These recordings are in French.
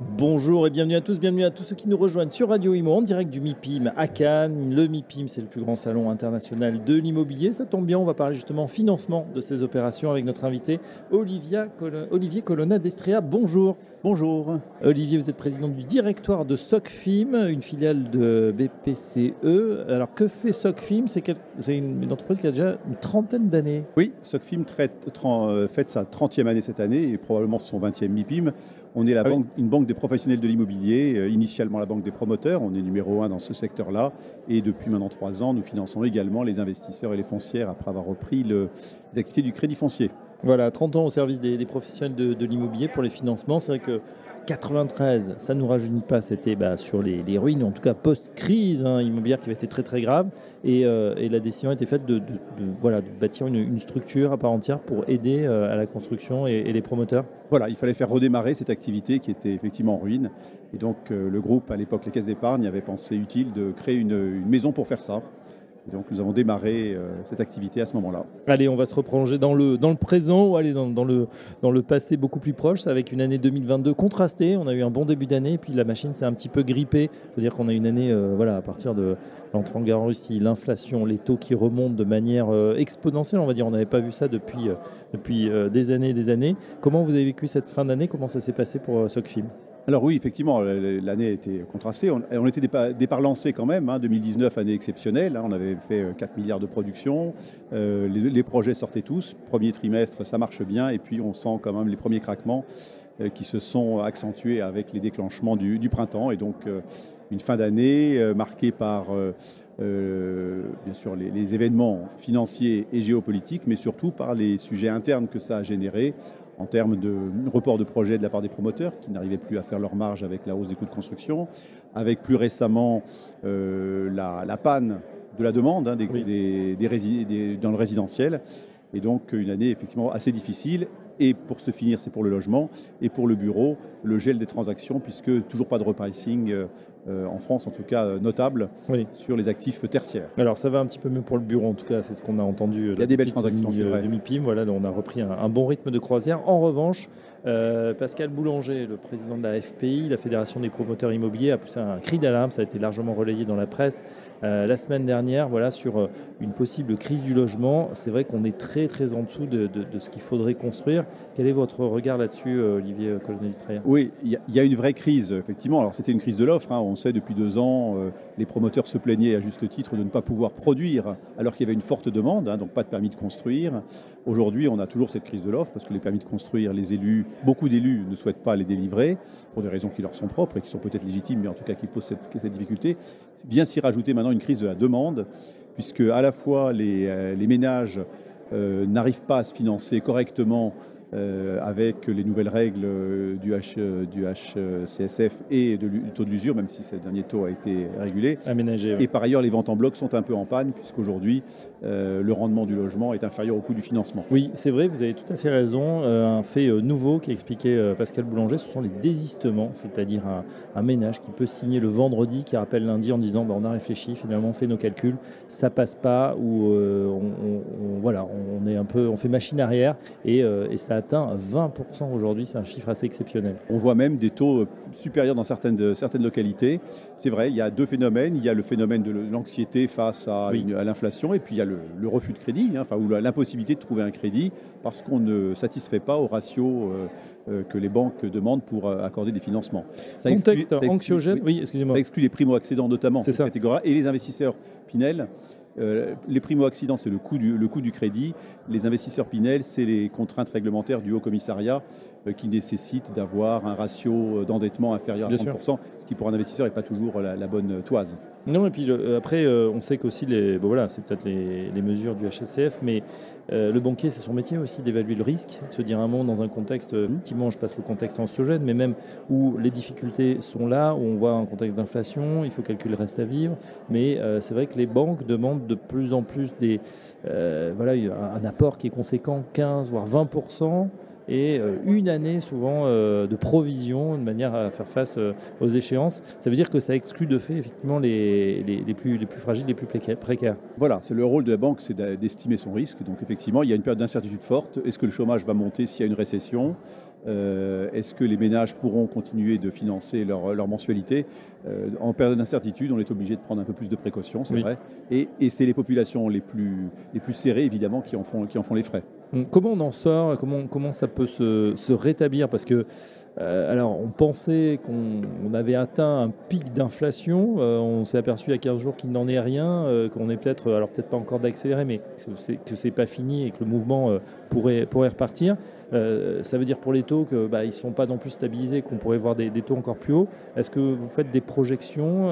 Bonjour et bienvenue à tous, bienvenue à tous ceux qui nous rejoignent sur Radio Imo en direct du MIPIM à Cannes. Le MIPIM, c'est le plus grand salon international de l'immobilier. Ça tombe bien, on va parler justement financement de ces opérations avec notre invité Olivia, Olivier Colonna d'Estria. Bonjour. Bonjour. Olivier, vous êtes président du directoire de SOCFIM, une filiale de BPCE. Alors que fait SOCFIM? C'est une, entreprise qui a déjà une trentaine d'années. Oui, SOCFIM euh, fête sa 30e année cette année et probablement son 20e MIPIM. On est la ah banque, une banque des professionnels de l'immobilier, euh, initialement la banque des promoteurs, on est numéro un dans ce secteur-là, et depuis maintenant trois ans, nous finançons également les investisseurs et les foncières après avoir repris les activités du crédit foncier. Voilà, 30 ans au service des, professionnels de, l'immobilier pour les financements. C'est vrai que 93, ça ne nous rajeunit pas, c'était bah, sur les, ruines, en tout cas post-crise hein, immobilière qui avait été très très grave. Et, euh, la décision a été faite de, voilà, bâtir une, structure à part entière pour aider euh, à la construction et, les promoteurs. Voilà, il fallait faire redémarrer cette activité qui était effectivement en ruine. Et donc euh, le groupe, à l'époque les caisses d'épargne, avait pensé utile de créer une maison pour faire ça donc nous avons démarré euh, cette activité à ce moment-là. Allez, on va se reprolonger dans le, dans le présent ou aller dans, le, dans le passé beaucoup plus proche, avec une année 2022 contrastée. On a eu un bon début d'année, puis la machine s'est un petit peu grippée. Je veux dire qu'on a une année, euh, voilà, à partir de l'entrée en guerre en Russie, l'inflation, les taux qui remontent de manière euh, exponentielle, on va dire. On n'avait pas vu ça depuis, depuis des années et des années. Comment vous avez vécu cette fin d'année? Comment ça s'est passé pour SOCFIM alors oui, effectivement, l'année était contrastée. On, était départ, lancé quand même, 2019, hein, année exceptionnelle. Hein. on avait fait 4 euh, milliards de production. Euh, les, projets sortaient tous. Premier trimestre, ça marche bien. Et puis on sent quand même les premiers craquements euh, qui se sont accentués avec les déclenchements du, printemps. Et donc une fin d'année marquée par... bien sûr les, les, événements financiers et géopolitiques, mais surtout par les sujets internes que ça a générés en termes de report de projets de la part des promoteurs qui n'arrivaient plus à faire leur marge avec la hausse des coûts de construction, avec plus récemment euh, la, panne de la demande hein, des, dans le résidentiel. Et donc une année effectivement assez difficile et pour se finir, c'est pour le logement. Et pour le bureau, le gel des transactions, puisque toujours pas de repricing euh, euh, en France, en tout cas euh, notable, sur les actifs tertiaires. Alors ça va un petit peu mieux pour le bureau, en tout cas, c'est ce qu'on a entendu. Il y a des belles transactions, c'est vrai. MIPIM, voilà, on a repris un, bon rythme de croisière. En revanche, Pascal Boulanger, le président de la FPI, la Fédération des promoteurs immobiliers, a poussé un cri d'alarme, ça a été largement relayé dans la presse la semaine dernière, voilà, sur une possible crise du logement. C'est vrai qu'on est très très en dessous de, de ce qu'il faudrait construire. Quel est votre regard là-dessus, euh, Olivier colonel Oui, il y, a une vraie crise, effectivement. Alors c'était une crise de l'offre. Hein. On depuis deux ans, euh, les promoteurs se plaignaient à juste titre de ne pas pouvoir produire alors qu'il y avait une forte demande, hein, donc pas de permis de construire. Aujourd'hui, on a toujours cette crise de l'offre parce que les permis de construire, les élus, beaucoup d'élus ne souhaitent pas les délivrer pour des raisons qui leur sont propres et qui sont peut-être légitimes, mais en tout cas qui posent cette, difficulté. Vient s'y rajouter maintenant une crise de la demande, puisque à la fois les, euh, les ménages n'arrivent pas à se financer correctement euh, avec les nouvelles règles du, H, du HCSF et du taux de l'usure, même si ce dernier taux a été régulé. Aménagé. Et par ailleurs, les ventes en bloc sont un peu en panne, puisqu'aujourd'hui, euh, le rendement du logement est inférieur au coût du financement. Oui, c'est vrai, vous avez tout à fait raison. Euh, un fait nouveau qui expliquait Pascal Boulanger, ce sont les désistements, c'est-à-dire un, ménage qui peut signer le vendredi, qui rappelle lundi en disant bah, on a réfléchi, finalement on fait nos calculs, ça passe pas, ou on, voilà, on est un peu, on fait machine arrière et, et ça atteint 20% aujourd'hui, c'est un chiffre assez exceptionnel. On voit même des taux euh, supérieurs dans certaines, certaines localités. C'est vrai, il y a deux phénomènes. Il y a le phénomène de l'anxiété face à, l'inflation et puis il y a le, refus de crédit, hein, enfin, ou l'impossibilité de trouver un crédit parce qu'on ne satisfait pas au ratio euh, euh, que les banques demandent pour accorder des financements. Ça Contexte anxiogène, oui, excusez-moi. Ça exclut les primo-accédants notamment, c'est ça. et les investisseurs Pinel euh, les primo-accidents, c'est le, coût du, crédit. Les investisseurs Pinel, c'est les contraintes réglementaires du Haut Commissariat qui nécessitent d'avoir un ratio d'endettement inférieur à 30%, ce qui pour un investisseur n'est pas toujours la, bonne toise. Non, et puis après, euh, on sait qu'aussi, les, bon, voilà, c'est peut-être les, mesures du HSCF, mais le banquier, c'est son métier aussi d'évaluer le risque, de se dire un mot dans un contexte, mmh. effectivement, je passe le contexte anxiogène, mais même où les difficultés sont là, où on voit un contexte d'inflation, il faut calculer le reste à vivre, mais c'est vrai que les banques demandent de plus en plus des, euh, voilà, un apport qui est conséquent, 15 voire 20 et une année souvent de provision de manière à faire face aux échéances. Ça veut dire que ça exclut de fait effectivement les, les, plus, les plus fragiles, les plus précaires. Voilà, c'est le rôle de la banque, c'est d'estimer son risque. Donc effectivement, il y a une période d'incertitude forte. Est-ce que le chômage va monter s'il y a une récession? Euh, Est-ce que les ménages pourront continuer de financer leur, leur mensualité? Euh, En période d'incertitude, on est obligé de prendre un peu plus de précautions, c'est vrai. Et, et c'est les populations les plus, les plus serrées, évidemment, qui en font, qui en font les frais. Comment on en sort comment, comment ça peut se, se rétablir? Parce que, euh, alors, on pensait qu'on avait atteint un pic d'inflation. on s'est aperçu il y a 15 jours qu'il n'en est rien, qu'on est peut-être, alors peut-être pas encore d'accélérer, mais que c'est pas fini et que le mouvement pourrait, pourrait repartir. Euh, ça veut dire pour les taux qu'ils bah, ne sont pas non plus stabilisés, qu'on pourrait voir des, taux encore plus hauts. Est-ce que vous faites des projections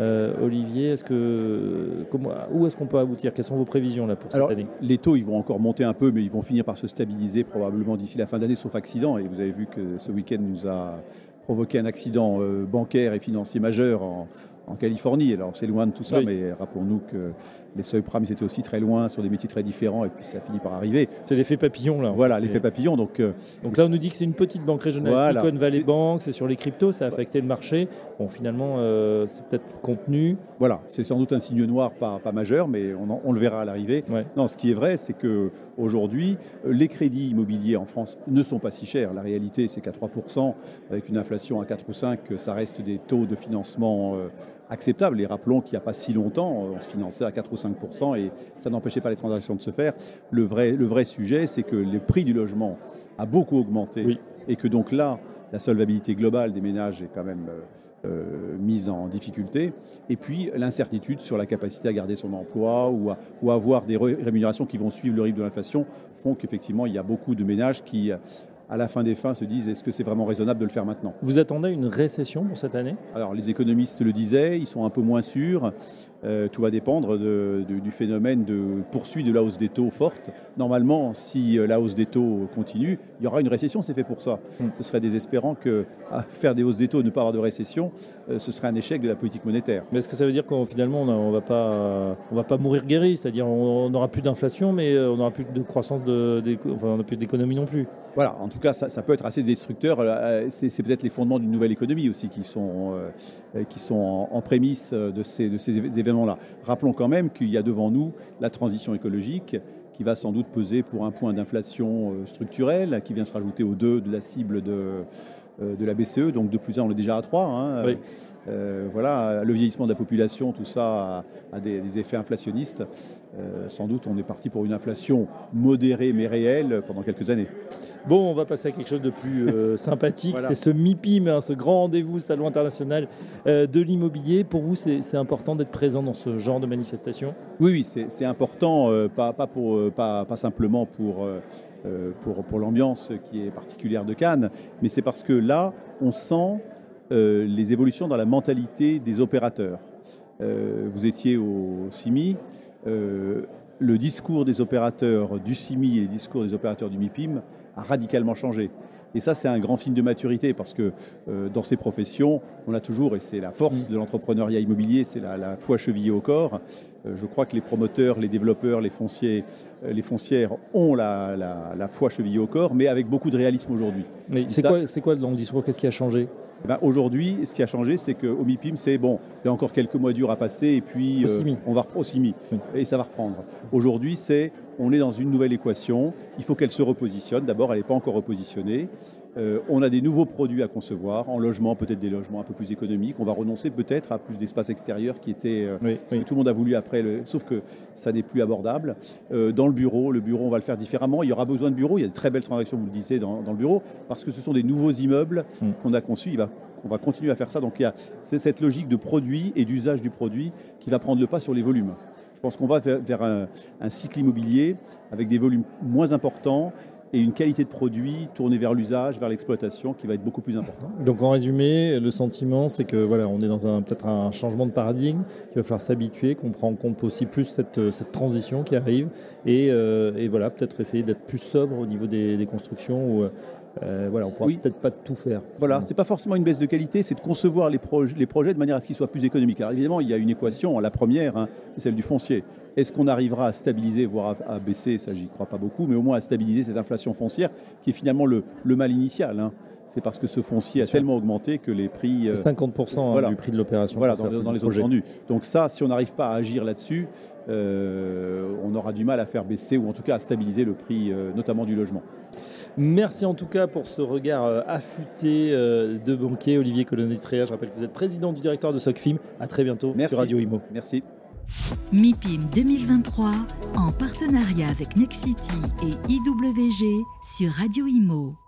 euh, Olivier, est-ce que, comment, où est-ce qu'on peut aboutir? Quelles sont vos prévisions là, pour cette année? Les taux, ils vont encore monter un peu, mais ils vont finir par se stabiliser probablement d'ici la fin d'année, sauf accident. Et vous avez vu que ce week-end nous a provoqué un accident bancaire et financier majeur en, en Californie. Alors c'est loin de tout ça, mais rappelons-nous que les seuils prime étaient aussi très loin sur des métiers très différents et puis ça finit par arriver. C'est l'effet papillon là. Voilà, l'effet papillon. Donc, euh, donc là on nous dit que c'est une petite banque régionale, Silicon Valley Bank, c'est sur les cryptos, ça a affecté le marché. Bon finalement euh, c'est peut-être contenu. Voilà, c'est sans doute un signe noir pas, pas majeur, mais on, le verra à l'arrivée. Non, ce qui est vrai, c'est que aujourd'hui les crédits immobiliers en France ne sont pas si chers. La réalité c'est qu'à 3%, avec une inflation à 4 ou 5, ça reste des taux de financement. Euh, acceptable. Et rappelons qu'il n'y a pas si longtemps, on se finançait à 4 ou 5 et ça n'empêchait pas les transactions de se faire. Le vrai, le vrai sujet, c'est que le prix du logement a beaucoup augmenté et que donc là, la solvabilité globale des ménages est quand même euh, euh, mise en difficulté. Et puis l'incertitude sur la capacité à garder son emploi ou à, ou avoir des rémunérations qui vont suivre le rythme de l'inflation font qu'effectivement, il y a beaucoup de ménages qui à la fin des fins, se disent est-ce que c'est vraiment raisonnable de le faire maintenant? Vous attendez une récession pour cette année? Alors les économistes le disaient, ils sont un peu moins sûrs. Euh, tout va dépendre du phénomène de poursuite de la hausse des taux forte. Normalement, si euh, la hausse des taux continue, il y aura une récession, c'est fait pour ça. Hmm. Ce serait désespérant que à faire des hausses des taux et ne pas avoir de récession, euh, ce serait un échec de la politique monétaire. Mais est-ce que ça veut dire qu'en finalement on ne va, pas, on va pas mourir guéri? C'est-à-dire on n'aura plus d'inflation, mais on n'aura plus de croissance, de, enfin, on n'a plus d'économie non plus voilà, en tout cas, ça, peut être assez destructeur. C'est peut-être les fondements d'une nouvelle économie aussi qui sont, qui sont en, prémisse de ces, de ces événements là Rappelons quand même qu'il y a devant nous la transition écologique qui va sans doute peser pour un point d'inflation euh, structurelle, qui vient se rajouter aux deux de la cible de, euh, de la BCE, donc de plus 1, on est déjà à 3. Hein. Euh, voilà, le vieillissement de la population, tout ça a, des, effets inflationnistes. sans doute, on est parti pour une inflation modérée mais réelle pendant quelques années. Bon, on va passer à quelque chose de plus euh, sympathique. C'est ce MIPIM, hein, ce grand rendez-vous Salon international euh, de l'immobilier. Pour vous, c'est important d'être présent dans ce genre de manifestation? Oui, oui, c'est important, euh, pas, pour, pas, simplement pour, pour, pour l'ambiance qui est particulière de Cannes, mais c'est parce que là, on sent les évolutions dans la mentalité des opérateurs. vous étiez au CIMI le discours des opérateurs du CIMI et le discours des opérateurs du MIPIM a radicalement changé. Et ça, c'est un grand signe de maturité parce que euh, dans ces professions, on a toujours, et c'est la force de l'entrepreneuriat immobilier, c'est la, foi chevillée au corps. Euh, je crois que les promoteurs, les développeurs, les, fonciers, euh, les foncières ont la, foi chevillée au corps, mais avec beaucoup de réalisme aujourd'hui. C'est quoi, quoi dans le discours Qu'est-ce qui a changé? Ben, Aujourd'hui, ce qui a changé, c'est qu'au MIPIM, c'est bon, il y a encore quelques mois durs à passer et puis on va au CIMI, et ça va reprendre. Aujourd'hui, c'est on est dans une nouvelle équation. Il faut qu'elle se repositionne. D'abord, elle n'est pas encore repositionnée. Euh, on a des nouveaux produits à concevoir, en logement, peut-être des logements un peu plus économiques. On va renoncer peut-être à plus d'espace extérieur qui était euh, ce que tout le monde a voulu après, le, sauf que ça n'est plus abordable. Euh, dans le bureau, le bureau, on va le faire différemment. Il y aura besoin de bureaux. Il y a de très belles transactions, vous le disiez, dans, le bureau, parce que ce sont des nouveaux immeubles mm. qu'on a conçus. Il va, on va continuer à faire ça. Donc il y a cette logique de produit et d'usage du produit qui va prendre le pas sur les volumes. Je pense qu'on va vers, un, cycle immobilier avec des volumes moins importants et une qualité de produit tournée vers l'usage, vers l'exploitation qui va être beaucoup plus importante. Donc en résumé, le sentiment c'est que voilà, on est dans un peut-être un changement de paradigme, qu'il va falloir s'habituer, qu'on prend en compte aussi plus cette, cette transition qui arrive et, euh, voilà, peut-être essayer d'être plus sobre au niveau des, constructions ou euh, voilà, on ne pourra peut-être pas tout faire. Voilà, c'est pas forcément une baisse de qualité, c'est de concevoir les, les, projets de manière à ce qu'ils soient plus économiques. Alors évidemment, il y a une équation, la première, hein, c'est celle du foncier. Est-ce qu'on arrivera à stabiliser, voire à, baisser Ça, j'y crois pas beaucoup, mais au moins à stabiliser cette inflation foncière qui est finalement le, mal initial. Hein. C'est parce que ce foncier a tellement augmenté que les prix. C'est 50% euh, du prix de l'opération. Voilà, dans, les autres vendus. Donc, ça, si on n'arrive pas à agir là-dessus, euh, on aura du mal à faire baisser ou en tout cas à stabiliser le prix, euh, notamment du logement. Merci en tout cas pour ce regard affûté de banquier Olivier Colonistréa. Je rappelle que vous êtes président du directeur de SOCFIM. À très bientôt sur Radio Imo. Merci. MIPIM 2023 en partenariat avec Nexity et IWG sur Radio Imo.